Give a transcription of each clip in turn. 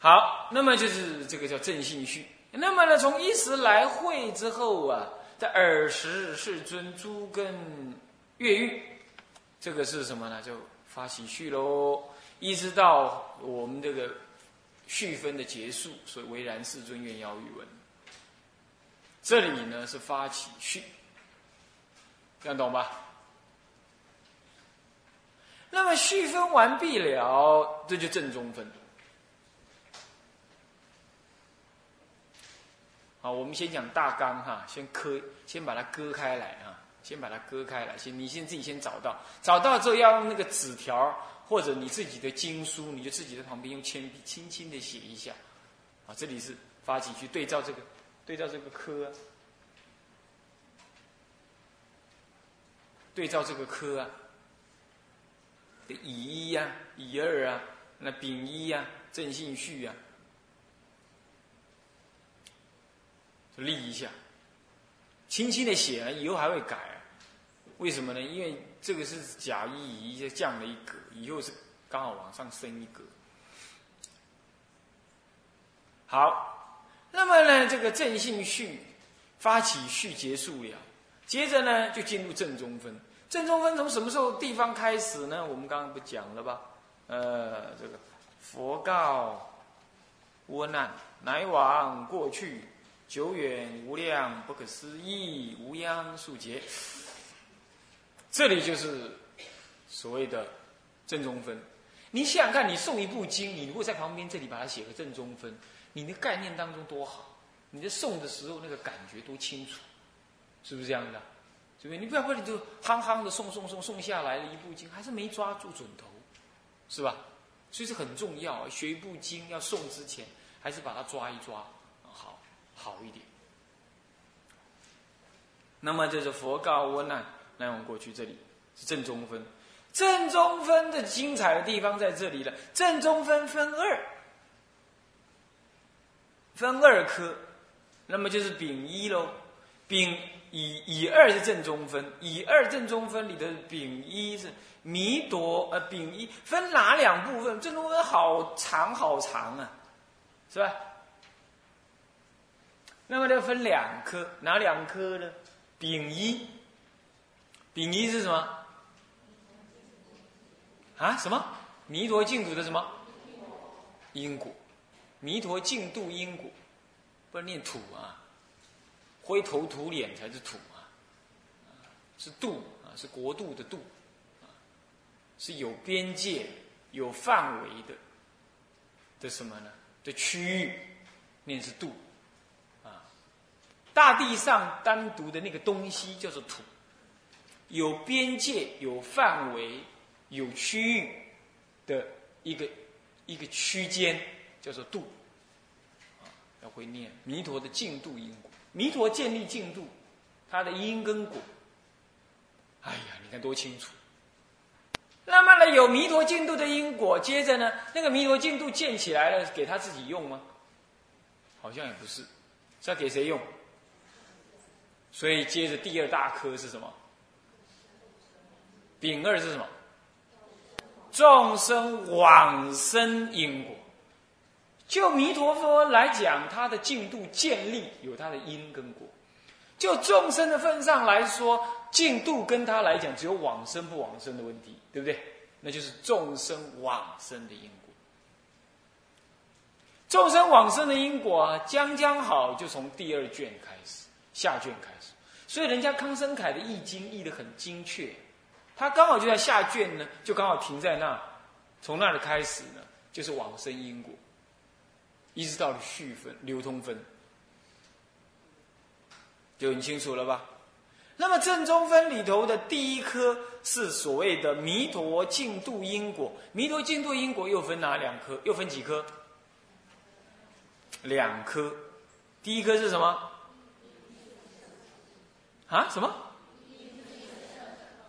好，那么就是这个叫正信序。那么呢，从一时来会之后啊，在尔时世尊诸根越狱，这个是什么呢？就发起序喽，一直到我们这个序分的结束，所以为然世尊愿要语文。这里呢是发起序，这样懂吧？那么序分完毕了，这就正中分。好，我们先讲大纲哈，先割，先把它割开来啊，先把它割开来。先，你先自己先找到，找到之后要用那个纸条或者你自己的经书，你就自己在旁边用铅笔轻轻的写一下。啊，这里是发起去对照这个，对照这个科，对照这个科啊，乙一呀、乙二啊、那丙一呀、正信序啊。立一下，轻轻的写了，以后还会改。为什么呢？因为这个是甲一乙就降了一格，以后是刚好往上升一格。好，那么呢，这个正信序发起序结束了，接着呢就进入正中分。正中分从什么时候地方开始呢？我们刚刚不讲了吧？呃，这个佛告窝难，乃往过去。久远无量不可思议无央数劫，这里就是所谓的正中分。你想想看，你诵一部经，你如果在旁边这里把它写个正中分，你的概念当中多好，你在诵的时候那个感觉多清楚，是不是这样的？对不对？你不要不然你就夯夯的诵诵诵诵下来了一部经，还是没抓住准头，是吧？所以这很重要，学一部经要诵之前，还是把它抓一抓。好一点。那么这是佛告我难，来我们过去这里是正中分，正中分的精彩的地方在这里了。正中分分二，分二科，那么就是丙一喽。丙乙乙二是正中分，乙二正中分里的丙一是弥陀呃丙一分哪两部分？正中分好长好长啊，是吧？那么就分两科，哪两科呢？丙一，丙一是什么？啊？什么？弥陀净土的什么？因果，弥陀净土因果，不是念土啊，灰头土脸才是土啊，是度啊，是国度的度，是有边界、有范围的的什么呢？的区域，念是度。大地上单独的那个东西叫做土，有边界、有范围、有区域的一个一个区间叫做度，要会念弥陀的净度因果，弥陀建立净度，它的因跟果，哎呀，你看多清楚。那么呢，有弥陀净度的因果，接着呢，那个弥陀净度建起来了，给他自己用吗？好像也不是，是要给谁用？所以，接着第二大科是什么？丙二是什么？众生往生因果。就弥陀佛来讲，他的净度建立有他的因跟果。就众生的份上来说，净度跟他来讲，只有往生不往生的问题，对不对？那就是众生往生的因果。众生往生的因果，将将好，就从第二卷开始，下卷开始。所以人家康生凯的易经译得很精确，他刚好就在下卷呢，就刚好停在那，从那里开始呢，就是往生因果，一直到了续分、流通分，就很清楚了吧？那么正中分里头的第一颗是所谓的弥陀净度因果，弥陀净度因果又分哪两颗？又分几颗？两颗，第一颗是什么？啊，什么？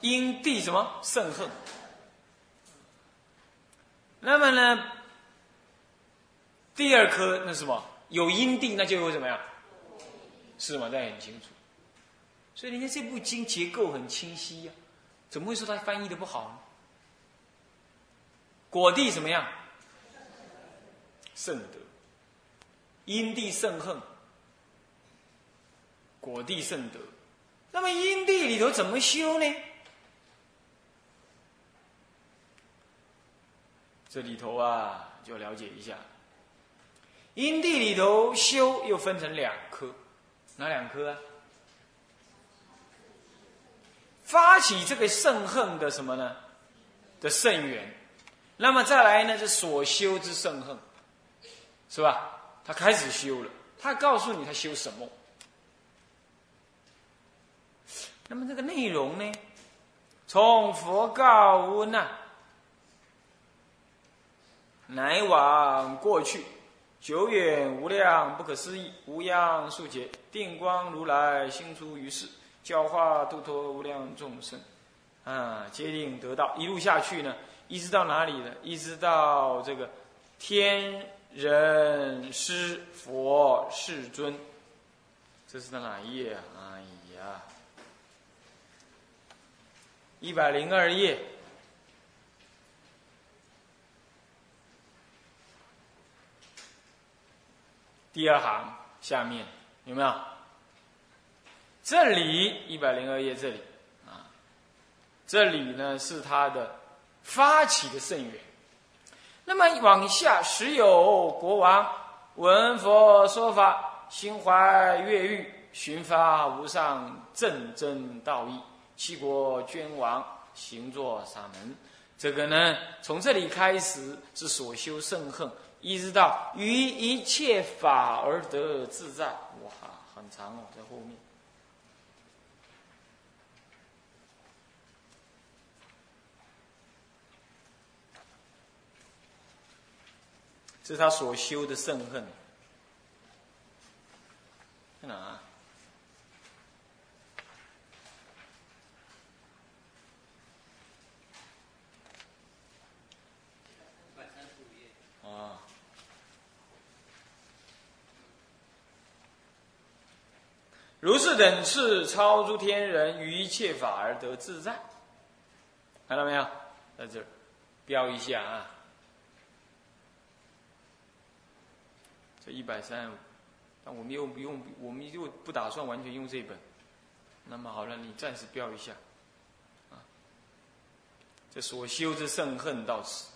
因地什么甚恨？那么呢？第二颗那什么？有因地，那就会怎么样？是吗？这很清楚。所以人家这部经结构很清晰呀，怎么会说他翻译的不好呢？果地怎么样？圣德，因地圣恨，果地圣德。那么因地里头怎么修呢？这里头啊，就了解一下。因地里头修又分成两科，哪两科啊？发起这个圣恨的什么呢？的圣缘。那么再来呢，是所修之圣恨，是吧？他开始修了，他告诉你他修什么。那么这个内容呢？从佛告无难，乃往过去。久远无量不可思议，无央数劫，定光如来心出于世，教化度脱无量众生，啊，皆定得道。一路下去呢，一直到哪里呢？一直到这个天人师佛世尊。这是在哪一页啊？哎呀，一百零二页。第二行下面有没有？这里一百零二页这里啊，这里呢是他的发起的圣源。那么往下，时有国王闻佛说法，心怀悦欲，寻发无上正真道义，七国君王行作沙门。这个呢，从这里开始是所修圣恨。一直到于一切法而得自在，哇，很长哦，在后面。这是他所修的圣恨，在哪？啊如是等次超诸天人，于一切法而得自在。看到没有？在这儿标一下啊。这一百三十五，但我们又不用，我们又不打算完全用这本。那么好了，你暂时标一下。啊，这所修之圣恨到此。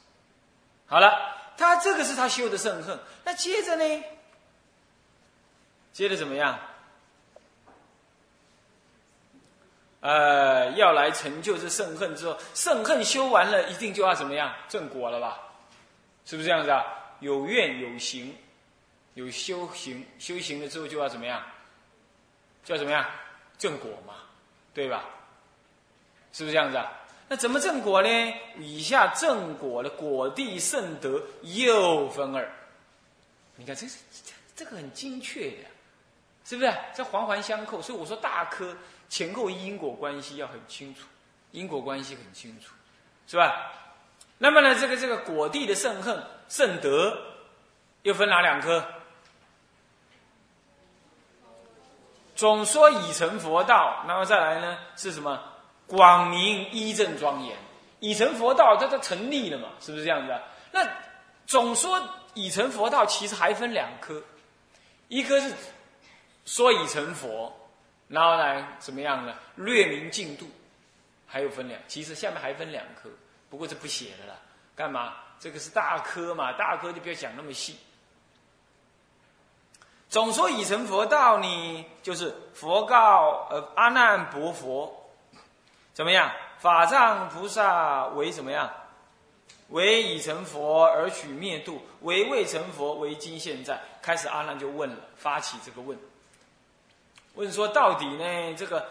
好了，他这个是他修的圣恨。那接着呢？接着怎么样？呃，要来成就这圣恨之后，圣恨修完了，一定就要怎么样正果了吧？是不是这样子啊？有愿有行，有修行，修行了之后就要怎么样？叫怎么样？正果嘛，对吧？是不是这样子啊？那怎么正果呢？以下正果的果地圣德又分二。你看，这是这个很精确的，是不是？这环环相扣，所以我说大科。前后因果关系要很清楚，因果关系很清楚，是吧？那么呢，这个这个果地的圣恨圣德，又分哪两科？总说已成佛道，那么再来呢是什么？广明一正庄严，已成佛道，它它成立了嘛？是不是这样子？那总说已成佛道，其实还分两科，一科是说已成佛。然后呢，怎么样呢？略明进度，还有分两。其实下面还分两科，不过这不写的了。干嘛？这个是大科嘛，大科就不要讲那么细。总说已成佛道呢，就是佛告呃阿难薄佛，怎么样？法藏菩萨为怎么样？为已成佛而取灭度，为未成佛为今现在。开始阿难就问了，发起这个问。问说到底呢？这个，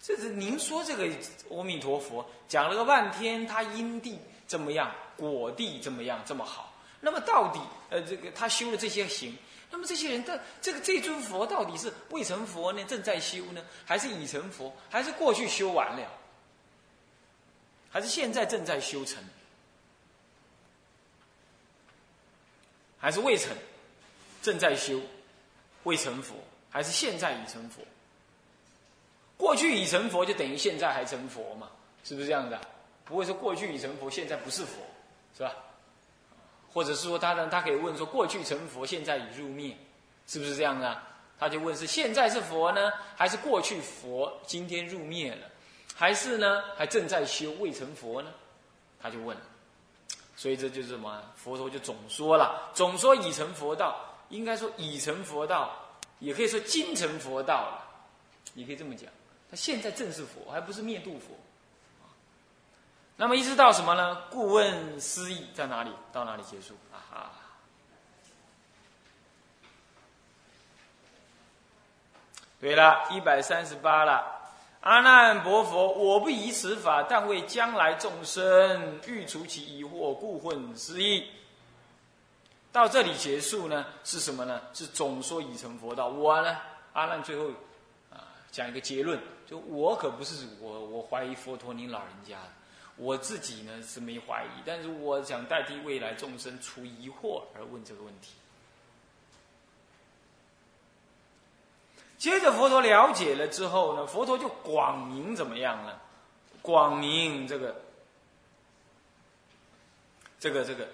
这是您说这个阿弥陀佛讲了个半天，他因地怎么样，果地怎么样这么好？那么到底呃，这个他修了这些行，那么这些人的这个这尊佛到底是未成佛呢，正在修呢，还是已成佛，还是过去修完了，还是现在正在修成，还是未成，正在修，未成佛？还是现在已成佛，过去已成佛就等于现在还成佛嘛？是不是这样的？不会说过去已成佛，现在不是佛，是吧？或者是说他呢，他可以问说过去成佛，现在已入灭，是不是这样的？他就问是现在是佛呢，还是过去佛今天入灭了，还是呢还正在修未成佛呢？他就问。所以这就是什么？佛陀就总说了，总说已成佛道，应该说已成佛道，也可以说精成佛道了，你可以这么讲。他现在正是佛，还不是灭度佛。那么一直到什么呢？故问思义在哪里？到哪里结束？啊哈！对了，一百三十八了。阿难薄佛，我不以此法，但为将来众生欲除其疑惑，故混思义。到这里结束呢？是什么呢？是总说已成佛道。我呢，阿难最后啊讲一个结论，就我可不是我，我怀疑佛陀您老人家。我自己呢是没怀疑，但是我想代替未来众生除疑惑而问这个问题。接着佛陀了解了之后呢，佛陀就广明怎么样呢？广明这个，这个这个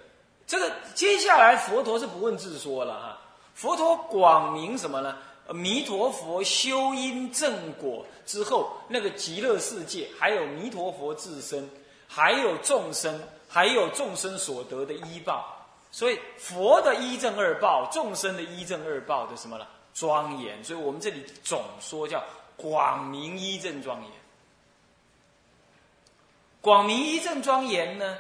这个，接下来佛陀是不问自说了哈。佛陀广明什么呢？弥陀佛修因正果之后，那个极乐世界，还有弥陀佛自身。还有众生，还有众生所得的依报，所以佛的一正二报，众生的一正二报的什么呢？庄严。所以我们这里总说叫广明一正庄严。广明一正庄严呢，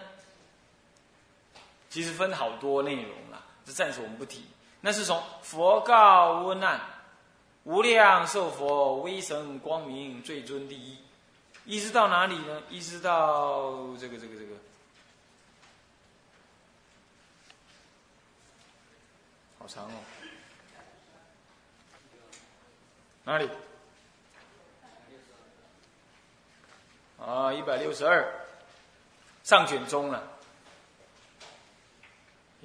其实分好多内容啊，这暂时我们不提。那是从佛告无难，无量寿佛威神光明最尊第一。一直到哪里呢？一直到这个这个这个，好长哦。哪里？啊，一百六十二，上卷中了。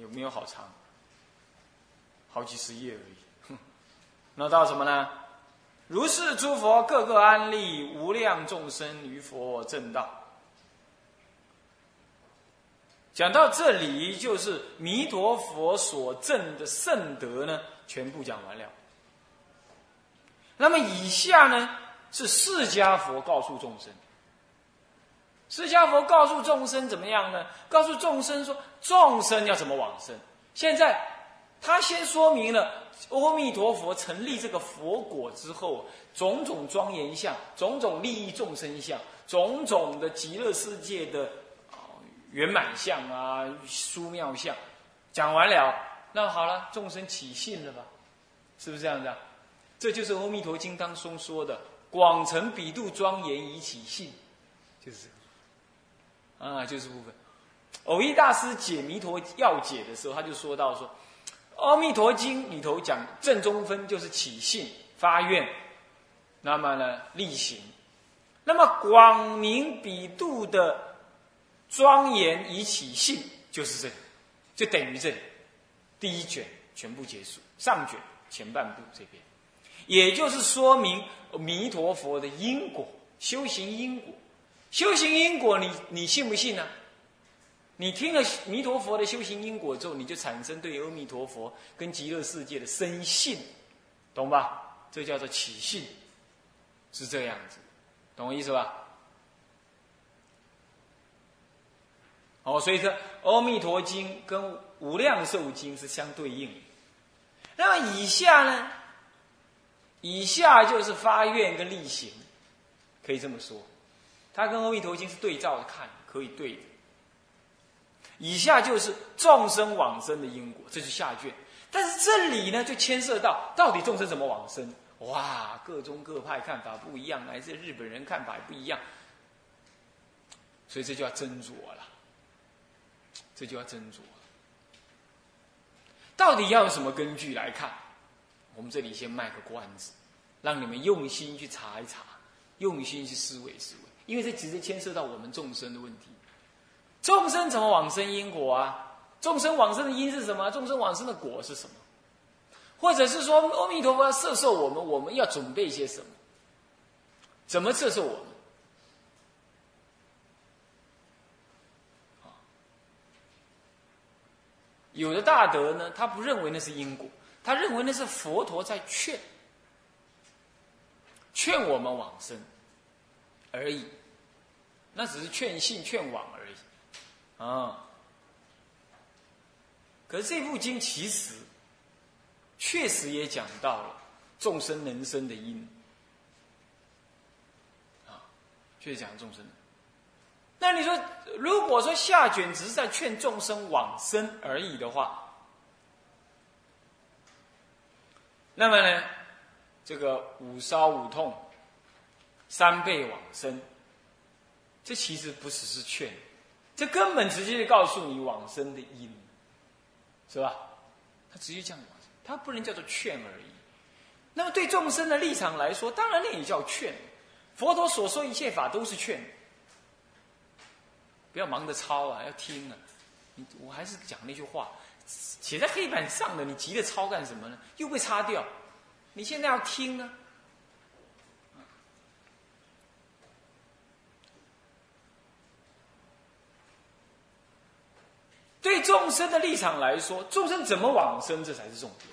有没有好长？好几十页而已。那到什么呢？如是诸佛各个安利无量众生于佛正道。讲到这里，就是弥陀佛所证的圣德呢，全部讲完了。那么以下呢，是释迦佛告诉众生。释迦佛告诉众生怎么样呢？告诉众生说，众生要怎么往生？现在他先说明了。阿弥陀佛成立这个佛果之后，种种庄严相，种种利益众生相，种种的极乐世界的圆满相啊、殊妙相，讲完了，那好了，众生起信了吧？是不是这样子？这就是《阿弥陀经》当中说的“广成彼度庄严以起信”，就是啊，就是部分。偶一大师解弥陀要解的时候，他就说到说。《阿弥陀经》里头讲正中分就是起信发愿，那么呢力行，那么广明比度的庄严以起信就是这里，就等于这里第一卷全部结束，上卷前半部这边，也就是说明弥陀佛的因果修行因果，修行因果你你信不信呢？你听了弥陀佛的修行因果之后，你就产生对阿弥陀佛跟极乐世界的深信，懂吧？这叫做起信，是这样子，懂我意思吧？哦，所以说《阿弥陀经》跟《无量寿经》是相对应。那么以下呢？以下就是发愿跟力行，可以这么说，它跟《阿弥陀经》是对照着看，可以对的。以下就是众生往生的因果，这是下卷。但是这里呢，就牵涉到到底众生怎么往生？哇，各宗各派看法不一样，来自日本人看法也不一样，所以这就要斟酌了。这就要斟酌，到底要有什么根据来看？我们这里先卖个关子，让你们用心去查一查，用心去思维思维，因为这直接牵涉到我们众生的问题。众生怎么往生因果啊？众生往生的因是什么？众生往生的果是什么？或者是说，阿弥陀佛要摄受我们，我们要准备些什么？怎么摄受我们？有的大德呢，他不认为那是因果，他认为那是佛陀在劝，劝我们往生而已，那只是劝信劝往而已，啊。可是这部经其实确实也讲到了众生能生的因，啊，确实讲众生。那你说，如果说下卷只是在劝众生往生而已的话，那么呢，这个五烧五痛，三倍往生，这其实不只是劝，这根本直接就告诉你往生的因。是吧？他直接这样他不能叫做劝而已。那么对众生的立场来说，当然那也叫劝。佛陀所说一切法都是劝，不要忙着抄啊，要听啊。我还是讲那句话，写在黑板上的，你急着抄干什么呢？又被擦掉。你现在要听呢。对众生的立场来说，众生怎么往生，这才是重点。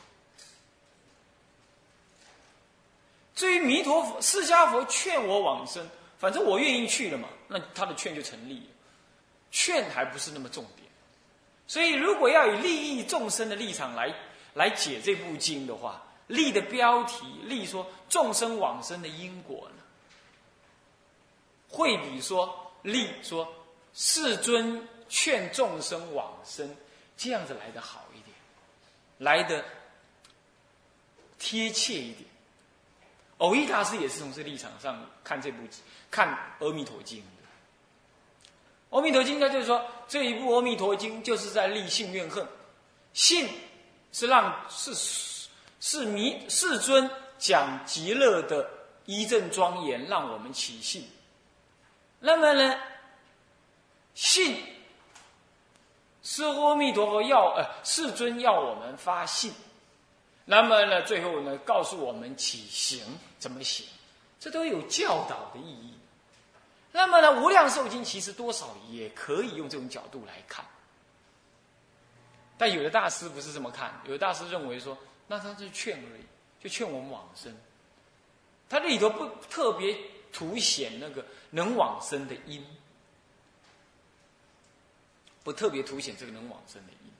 至于弥陀佛、释迦佛劝我往生，反正我愿意去了嘛，那他的劝就成立了。劝还不是那么重点，所以如果要以利益众生的立场来来解这部经的话，立的标题立说众生往生的因果呢，会比说立说世尊。劝众生往生，这样子来的好一点，来的贴切一点。偶一大师也是从这立场上看这部看《阿弥陀经》的，《阿弥陀经》他就是说，这一部《阿弥陀经》就是在立信怨恨，信是让是是弥世尊讲极乐的一正庄严，让我们起信。那么呢，信。是阿弥陀佛要呃，世尊要我们发信，那么呢，最后呢，告诉我们起行怎么行，这都有教导的意义。那么呢，《无量寿经》其实多少也可以用这种角度来看，但有的大师不是这么看，有的大师认为说，那他是劝而已，就劝我们往生，他这里头不特别凸显那个能往生的因。不特别凸显这个能往生的因，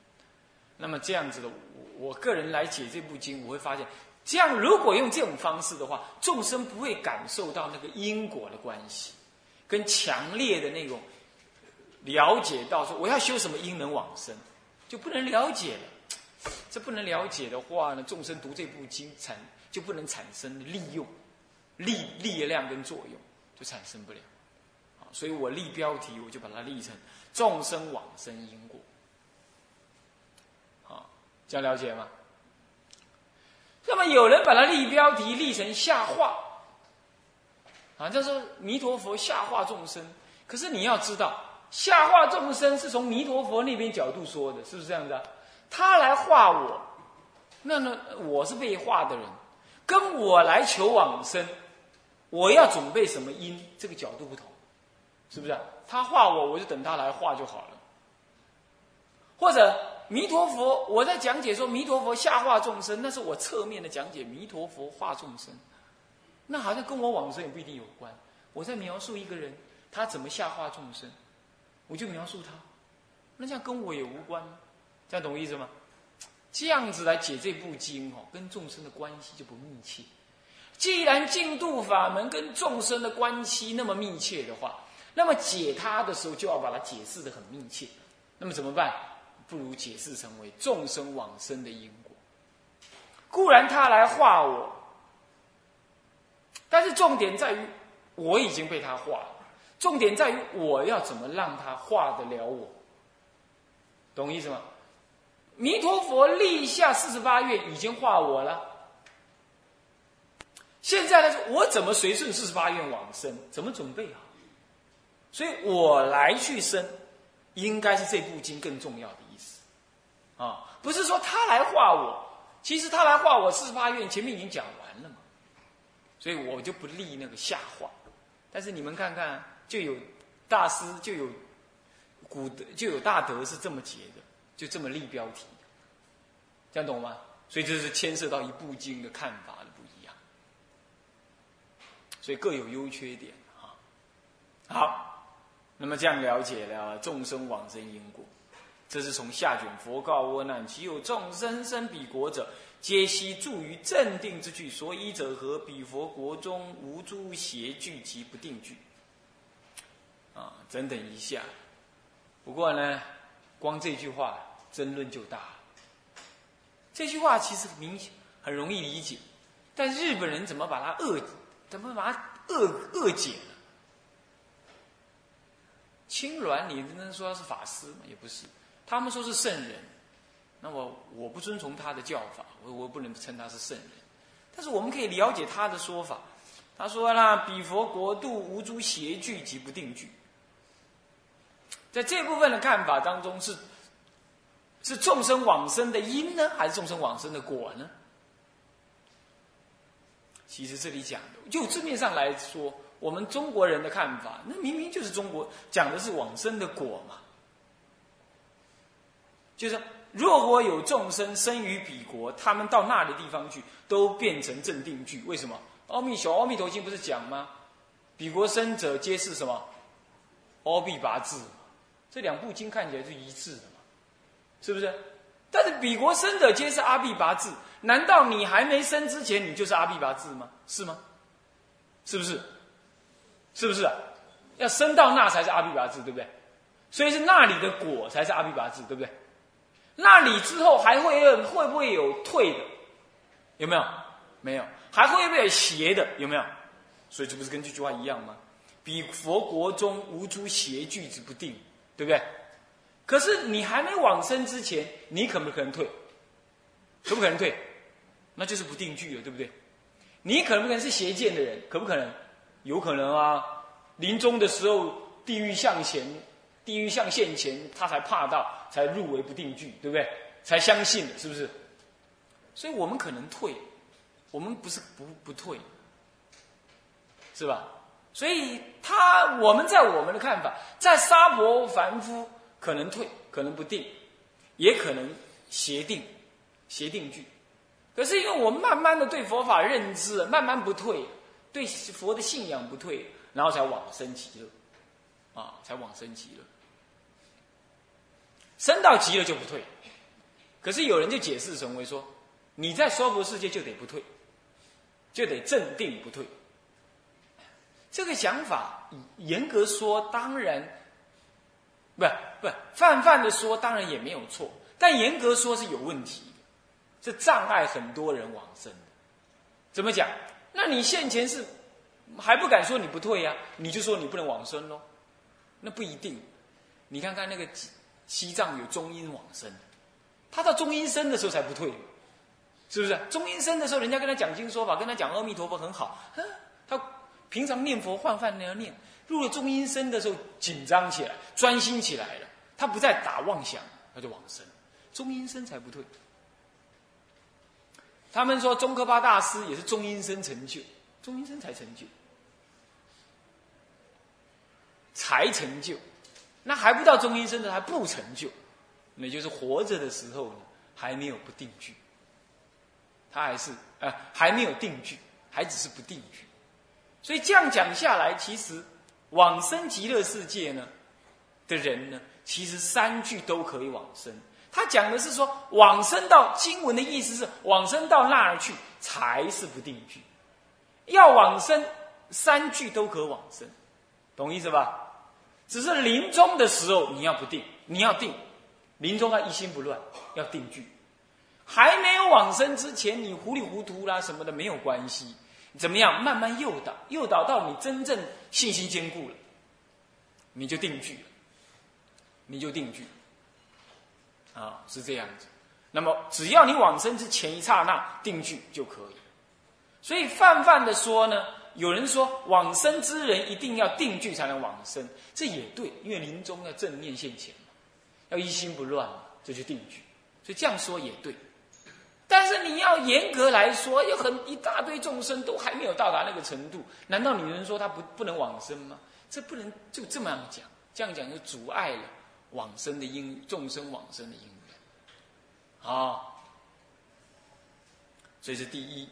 那么这样子的，我我个人来解这部经，我会发现，这样如果用这种方式的话，众生不会感受到那个因果的关系，跟强烈的那种了解到说我要修什么因能往生，就不能了解了。这不能了解的话呢，众生读这部经产就不能产生利用、力力量跟作用，就产生不了。所以我立标题，我就把它立成。众生往生因果，好，这样了解吗？那么有人把它立标题立成下化，啊，就是弥陀佛下化众生。可是你要知道，下化众生是从弥陀佛那边角度说的，是不是这样子啊？他来化我，那那我是被化的人，跟我来求往生，我要准备什么因？这个角度不同。是不是？他画我，我就等他来画就好了。或者弥陀佛，我在讲解说弥陀佛下化众生，那是我侧面的讲解弥陀佛化众生，那好像跟我往生也不一定有关。我在描述一个人，他怎么下化众生，我就描述他，那这样跟我也无关，这样懂我意思吗？这样子来解这部经哦，跟众生的关系就不密切。既然净度法门跟众生的关系那么密切的话，那么解它的时候，就要把它解释的很密切。那么怎么办？不如解释成为众生往生的因果。固然他来化我，但是重点在于我已经被他化了。重点在于我要怎么让他化得了我？懂意思吗？弥陀佛立下四十八愿已经化我了。现在呢，我怎么随顺四十八愿往生？怎么准备啊？所以我来去生，应该是这部经更重要的意思，啊，不是说他来画我，其实他来画我四十八愿前面已经讲完了嘛，所以我就不立那个下画，但是你们看看，就有大师就有古德就有大德是这么结的，就这么立标题，这样懂吗？所以这是牵涉到一部经的看法的不一样，所以各有优缺点啊。好，那么这样了解了众生往生因果，这是从下卷佛告阿难：其有众生生彼国者，皆悉住于镇定之具。所以者何？彼佛国中无诸邪具及不定具。啊，等等一下。不过呢，光这句话争论就大。这句话其实明显很容易理解，但日本人怎么把它恶，怎么把它恶恶解了？青鸾，你能说他是法师吗？也不是，他们说是圣人，那么我不遵从他的教法，我我不能称他是圣人。但是我们可以了解他的说法，他说啦：“彼佛国度无诸邪具及不定具。”在这部分的看法当中，是是众生往生的因呢，还是众生往生的果呢？其实这里讲的，就字面上来说，我们中国人的看法，那明明就是中国讲的是往生的果嘛。就是若果有众生生于彼国，他们到那的地方去，都变成正定句。为什么？阿弥小阿弥陀经不是讲吗？彼国生者皆是什么？阿弥拔智。这两部经看起来是一致的嘛？是不是？但是彼国生者皆是阿毗跋致，难道你还没生之前，你就是阿毗跋致吗？是吗？是不是？是不是？要生到那才是阿毗跋致，对不对？所以是那里的果才是阿毗跋致，对不对？那里之后还会有会不会有退的？有没有？没有。还会不会有邪的？有没有？所以这不是跟这句话一样吗？彼佛国中无诸邪句子不定。对不对？可是你还没往生之前，你可不可能退？可不可能退？那就是不定句了，对不对？你可不可能是邪见的人？可不可能？有可能啊！临终的时候，地狱向前，地狱向现前，他才怕到，才入为不定句，对不对？才相信的，是不是？所以我们可能退，我们不是不不退，是吧？所以他，我们在我们的看法，在沙婆凡夫可能退，可能不定，也可能邪定，邪定句。可是因为我们慢慢的对佛法认知，慢慢不退，对佛的信仰不退，然后才往生极乐，啊，才往生极乐。生到极乐就不退。可是有人就解释成为说，你在娑婆世界就得不退，就得镇定不退。这个想法，严格说当然，不不泛泛的说当然也没有错，但严格说是有问题的，是障碍很多人往生的。怎么讲？那你现前是还不敢说你不退呀？你就说你不能往生喽？那不一定。你看看那个西藏有中阴往生，他到中阴身的时候才不退，是不是？中阴身的时候，人家跟他讲经说法，跟他讲阿弥陀佛很好，他。平常念佛换饭那样念，入了中阴身的时候紧张起来，专心起来了，他不再打妄想，他就往生，中阴身才不退。他们说中科巴大师也是中阴身成就，中阴身才成就，才成就，那还不到中阴身的还不成就，那就是活着的时候呢还没有不定句，他还是呃还没有定句，还只是不定句。所以这样讲下来，其实往生极乐世界呢的人呢，其实三句都可以往生。他讲的是说，往生到经文的意思是往生到那儿去才是不定句，要往生三句都可往生，懂意思吧？只是临终的时候你要不定，你要定，临终要一心不乱，要定句。还没有往生之前，你糊里糊涂啦什么的没有关系。怎么样？慢慢诱导，诱导到你真正信心坚固了，你就定句了，你就定句，啊，是这样子。那么，只要你往生之前一刹那定句就可以。所以泛泛的说呢，有人说往生之人一定要定句才能往生，这也对，因为临终要正念现前嘛，要一心不乱嘛，这就定句。所以这样说也对。但是你要严格来说，有很一大堆众生都还没有到达那个程度，难道你能说他不不能往生吗？这不能就这么样讲，这样讲就阻碍了往生的因众生往生的因缘。啊，所以是第一，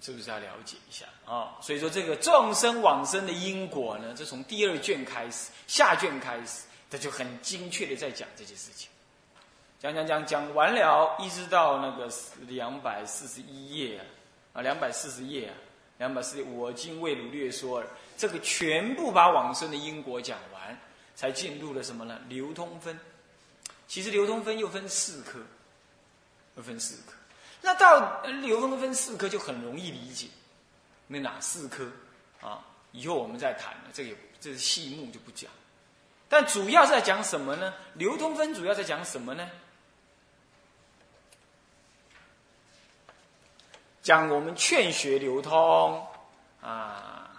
是不是要了解一下啊？所以说这个众生往生的因果呢，这从第二卷开始，下卷开始，他就很精确的在讲这些事情，讲讲讲讲完了，一直到那个两百四十一页啊，啊，两百四十页啊，两百四十，我今未鲁略说，这个全部把往生的因果讲，才进入了什么呢？流通分。其实流通分又分四科，又分四科。那到流通分四科就很容易理解，那哪四科啊？以后我们再谈了，这个这是细目就不讲。但主要在讲什么呢？流通分主要在讲什么呢？讲我们劝学流通啊，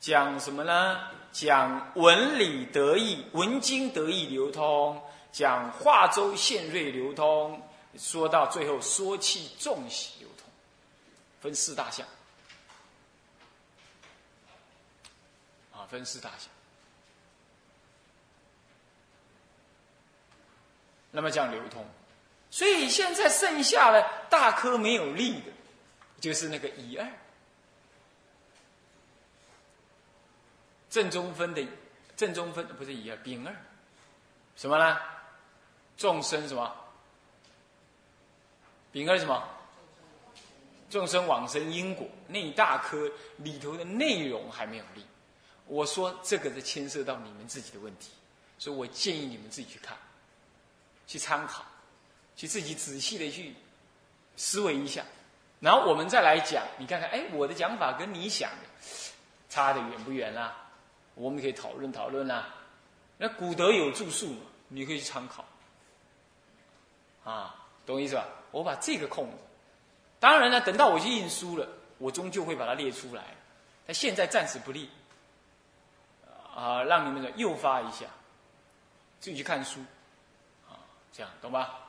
讲什么呢？讲文理得意、文经得意流通。讲化州现瑞流通，说到最后说气重喜流通，分四大项，啊，分四大项。那么讲流通，所以现在剩下的大科没有力的，就是那个乙二正中分的正中分不是乙二丙二，什么呢？众生什么？丙二什么？众生往生因果那一大科里头的内容还没有立。我说这个是牵涉到你们自己的问题，所以我建议你们自己去看，去参考，去自己仔细的去思维一下，然后我们再来讲。你看看，哎，我的讲法跟你想的差的远不远啦？我们可以讨论讨论啦。那古德有著述嘛，你可以去参考。啊，懂我意思吧？我把这个空着，当然呢，等到我去印书了，我终究会把它列出来。但现在暂时不列，啊，让你们的诱发一下，自己去看书，啊，这样懂吧？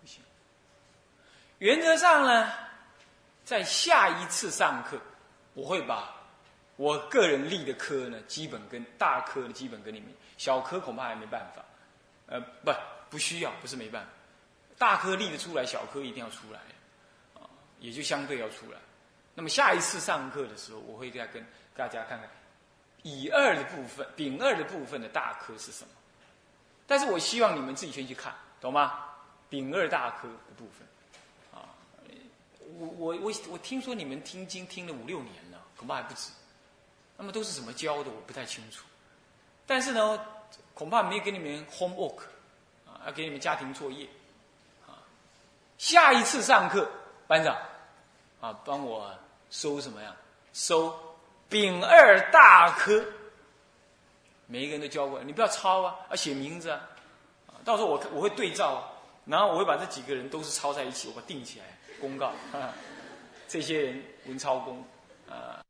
不行。原则上呢，在下一次上课，我会把我个人立的科呢，基本跟大科的基本跟你们。小科恐怕还没办法，呃，不，不需要，不是没办法。大科立得出来，小科一定要出来，啊，也就相对要出来。那么下一次上课的时候，我会再跟大家看看乙二的部分、丙二的部分的大科是什么。但是我希望你们自己先去看，懂吗？丙二大科的部分，我我我我听说你们听经听了五六年了，恐怕还不止。那么都是怎么教的？我不太清楚。但是呢，恐怕没给你们 homework，啊，要给你们家庭作业，啊，下一次上课，班长，啊，帮我收什么呀？收丙二大科，每一个人都教过，你不要抄啊，要写名字啊，到时候我我会对照，然后我会把这几个人都是抄在一起，我把它定起来，公告，这些人文超公，啊。